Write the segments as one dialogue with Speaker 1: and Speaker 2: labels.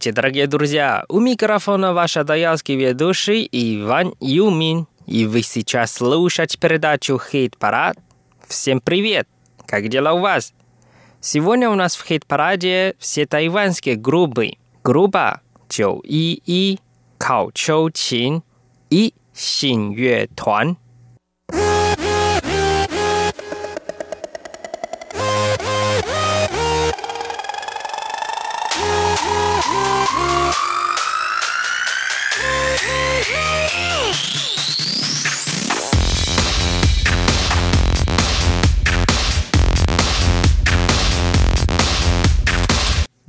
Speaker 1: Здравствуйте, дорогие друзья! У микрофона ваш адаялский ведущий Иван Юмин. И вы сейчас слушаете передачу «Хит-парад». Всем привет! Как дела у вас? Сегодня у нас в хит-параде все тайванские группы. Группа Чоу И И, Као Чоу Чин и Син Юэ Туан.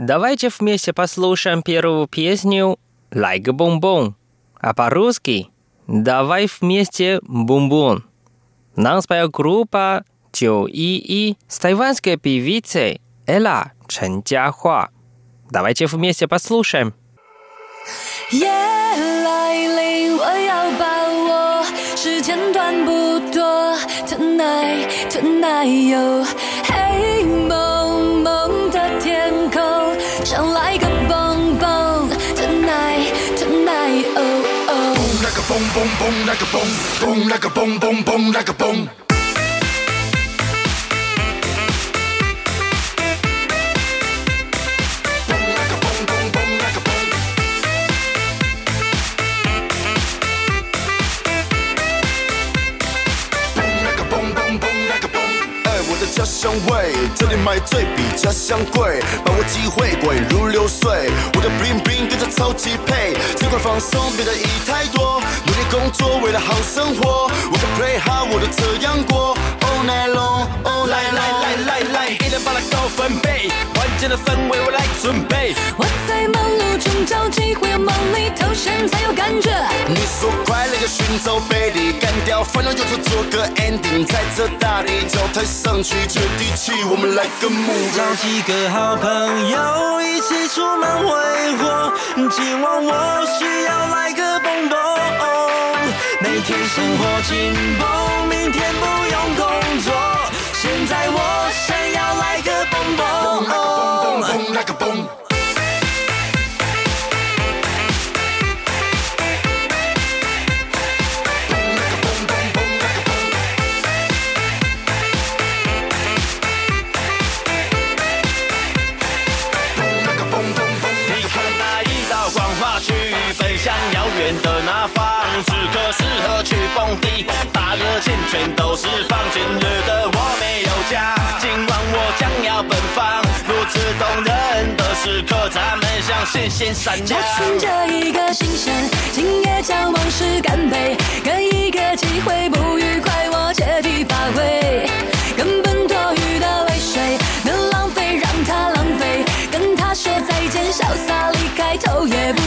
Speaker 1: ，Давайте вместе послушаем первую песню «Like бомбон», а по-русски «Давай вместе бомбон». Нам споет группа Чоу И И с тайванской певицей Элла Чен Jiahua. Давайте вместе послушаем. 夜来临，我要把握，时间短不多。Tonight, tonight，有黑蒙 蹦蹦蹦那个蹦，蹦那个蹦蹦蹦那家乡味，这里买醉比家乡贵，把握机会，滚如流水。我的 bling bling 跟着超级配，尽管放松，别的意太多。努力工作，为了好生活。我的 play hard，我都这样过。All night long，来来来来来，一人把它高分贝，环境的氛围我来准备。我在忙碌中找机会，忙里偷闲才有感觉。你说快乐要寻找背地，干掉烦恼忧愁做个 ending，在这大地脚踏上去。接地气，我们来个目
Speaker 2: 找几个好朋友一起出门挥霍。今晚我需要来个蹦蹦。每天生活紧绷，明天不用工作。现在我想要来个蹦蹦。
Speaker 1: 蹦蹦蹦，来个蹦。
Speaker 2: 全都是放，今日的我没有家，今晚我将要奔放，如此动人的时刻，咱们像星星闪亮。
Speaker 3: 就凭着一个新鲜，今夜将往事干杯，给一个机会，不愉快我借题发挥，根本多余的泪水，能浪费让它浪费，跟他说再见，潇洒离开，头也不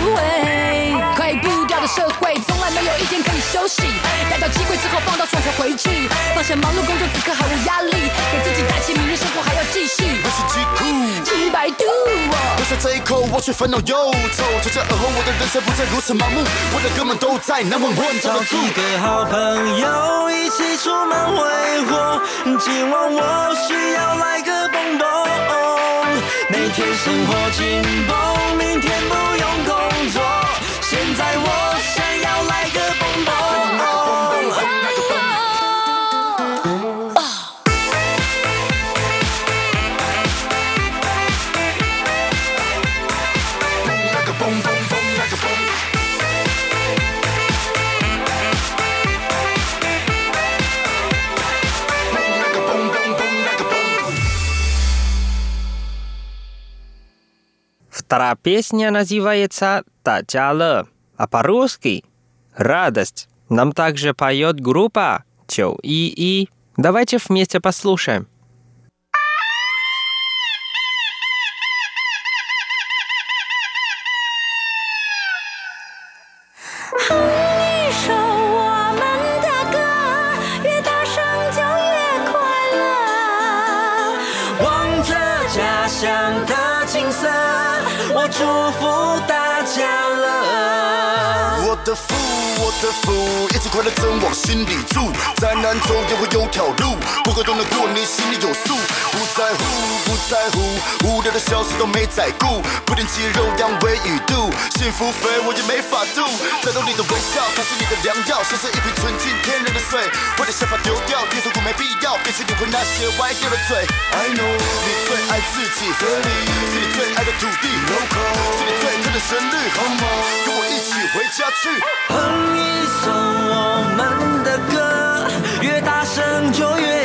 Speaker 3: 之后放到双手回去，放下忙碌工作，此刻毫无压力，给自己打气，明日生活还要继续。
Speaker 1: 我是极酷，
Speaker 3: 几百度。
Speaker 1: 喝下这一口，我却烦恼忧愁，从这而后，我的人生不再如此盲目，我的哥们都在那么稳。
Speaker 2: 找几个好朋友一起出门挥霍，今晚我需要来个蹦蹦。每天生活紧绷，明天不用工作，
Speaker 1: Вторая песня называется «Тачала», а по-русски «Радость». Нам также поет группа Чоу И И. Давайте вместе послушаем.
Speaker 2: 祝
Speaker 4: 的福，我的福，一直快乐真往心里住。再难走也会有条路，不过懂得过你心里有数。不在乎，不在乎，无聊的小事都没在顾。不练肌肉养胃与肚，幸福肥我也没法度。再多你的微笑，它是你的良药，像是一瓶纯净天然的水。把的想法丢掉，别痛苦没必要，别去理会那些歪掉的嘴。I know，你最爱自己，这里是你最爱的土地，local，是你最疼的旋律，Come on，跟我一起回家去。
Speaker 2: 哼一首我们的歌，越大声就越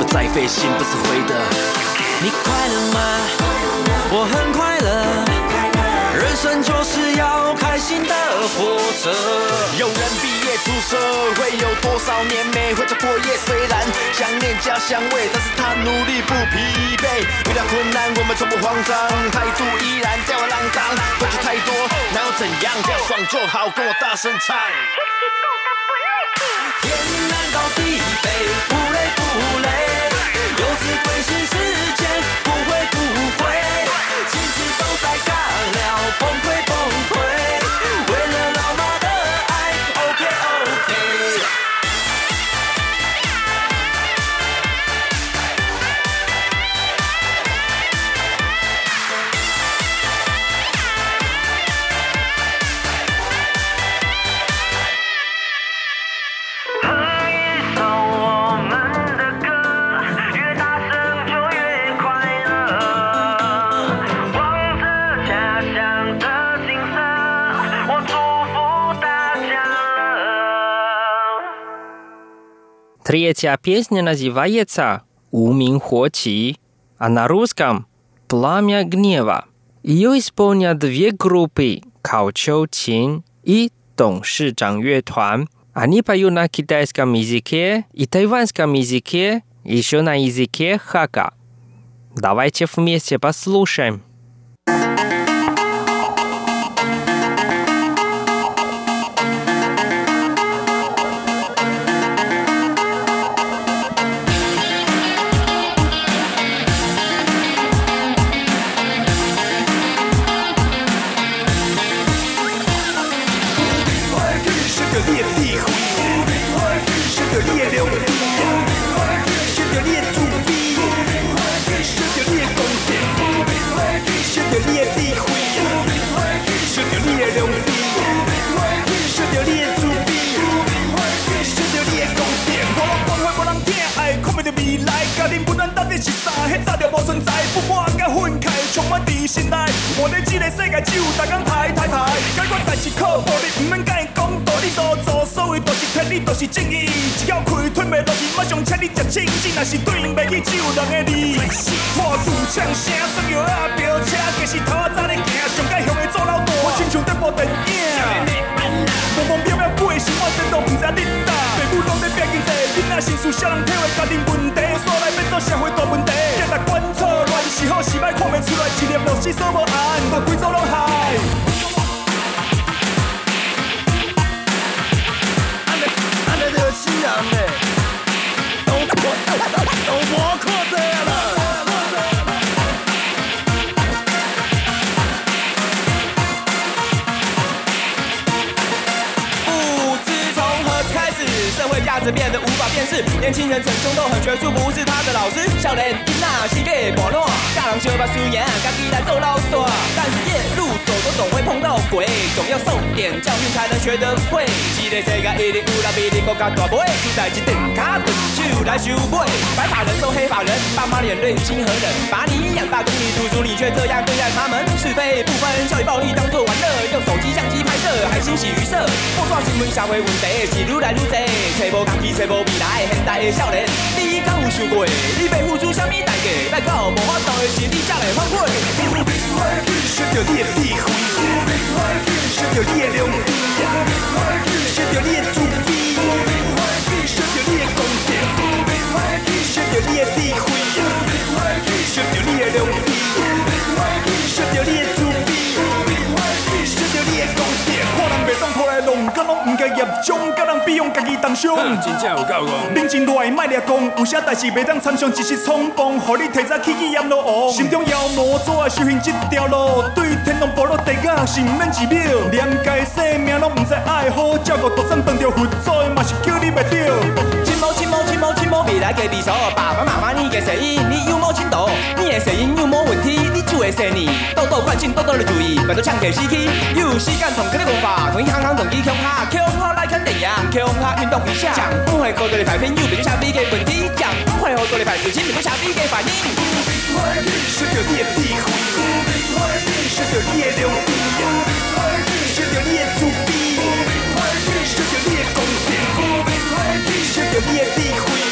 Speaker 2: 不
Speaker 5: 再费心，不是灰的。
Speaker 2: 你快乐吗？我很快乐。人生就是要开心的活着。
Speaker 4: 有人毕业出社会，有多少年没回家过夜？虽然想念家乡味，但是他努力不疲惫。遇到困难，我们从不慌张，态度依然吊儿郎当。过去太多，哪有怎样？只要爽就好，跟我大声唱。
Speaker 2: 天南到地北，不累不累。游子关心世间，不会不会。亲戚都在尬聊，崩溃崩溃。
Speaker 1: Третья песня называется «У Мин Хо Чи», а на русском «Пламя гнева». Ее исполнят две группы Као Чоу Чин и Дong Ши Чжang Юэ Туан. Они поют на китайском языке и тайванском языке, еще на языке хака. Давайте вместе послушаем.
Speaker 4: 是未来，家庭不断到底是啥？迄早就无存在，不满充满伫心内。活在这个世界，只有逐天抬抬抬，解决代志靠步，你毋免甲伊讲道理，所做所有都是天理，都是正义。一脚开吞袂落去，马上请你食清净，若是对应袂起只有两个字。破鼓唱声，算摇啊飙车，计是头仔早咧行，上街向的做老大。我亲像在播电影，心事少人体会家庭问题，所来变做社会大问题。今日管错乱是好是歹看袂出来，一粒无死所无案，把规组拢害。安尼安尼就死人嘞！都看都无看这啦。
Speaker 2: 不知从何开始，社会价值变得年轻人始终都很学术，不是的老师。少年囡仔是给网络，大人小把输赢，家己来做老大。但是夜路走都总会碰到鬼，
Speaker 6: 总要受点教训才能学得会。这个世界一定有人比你更加大杯，出代志顿卡顿手来收尾。白发人送黑发人，爸妈脸对亲和忍，把你养大供你读书，你却这样对待他们。是非不分，校园暴力当作玩乐，用手机相机拍摄还欣喜娱色。我刷新闻社会问题是愈来愈多，找无家己，找无未来，现代的少年，敢有想过？你要付出什么代价？来到无法度的是你才会反悔。
Speaker 4: 学着你的智慧，学着你的良知，学着你的慈悲，学着你的公正，学着你的智慧，学着你的良知，学着你的慈悲，学着你的公正。看人袂爽，拖来弄，敢拢毋该业障，甲人比用家己当伤。
Speaker 7: 真正有够戆。
Speaker 4: 冷静落来，莫掠讲，有些代志袂当参详，只是冲动，互你提早起去阎罗王。心中妖魔怎啊修行这条路？对天龙部落地甲是毋免一秒，连家性命拢毋知爱好照顾，独生当着佛祖的嘛是叫你袂着。
Speaker 6: 亲某亲某亲某亲某，未来给比手，爸爸妈妈你的声音，你有冇听懂？你的声音有冇问题？你就会生你，豆豆关心，豆豆的注意，别都唱给司机。有时间同佢的讲法，同一行行同伊强下，强下来看电影，强下运动一下。讲不会高度的排片，有别就下比嘅问题，讲不会好多的排事情，别都下比嘅反应。
Speaker 4: 学着你的智慧，学着你的良知，学着你的慈悲，学着你的公正，学着你的智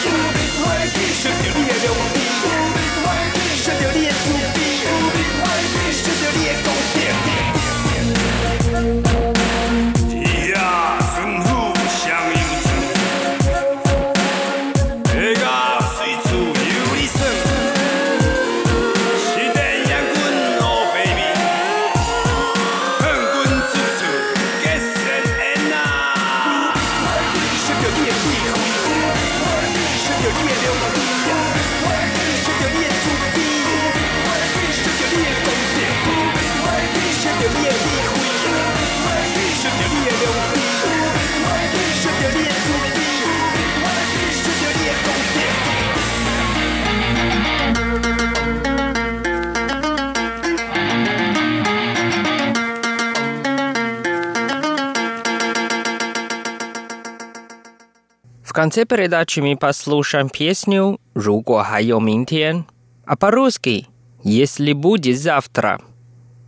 Speaker 1: конце передачи мы послушаем песню Жуго хайо минтен», а по-русски «Если будет завтра».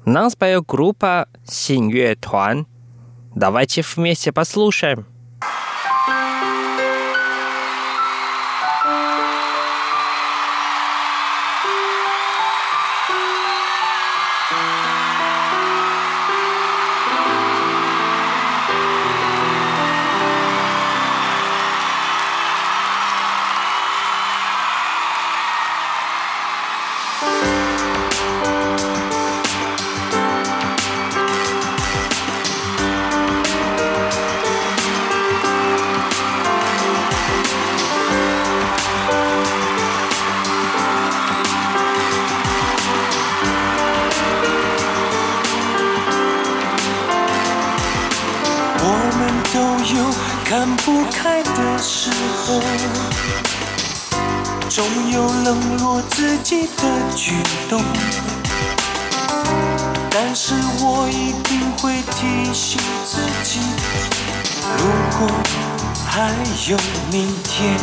Speaker 1: Нас поет группа «Синьюэ Туан». Давайте вместе послушаем.
Speaker 2: 看不开的时候，总有冷落自己的举动。但是我一定会提醒自己，如果还有明天。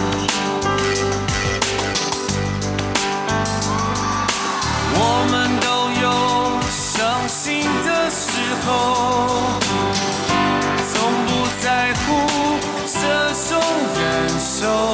Speaker 2: 我们都有伤心的时候。从不在乎这种感受，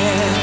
Speaker 2: yeah.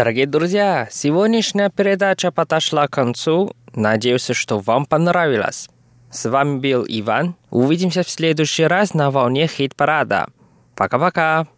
Speaker 1: Дорогие друзья, сегодняшняя передача подошла к концу. Надеюсь, что вам понравилось. С вами был Иван. Увидимся в следующий раз на волне хит-парада. Пока-пока.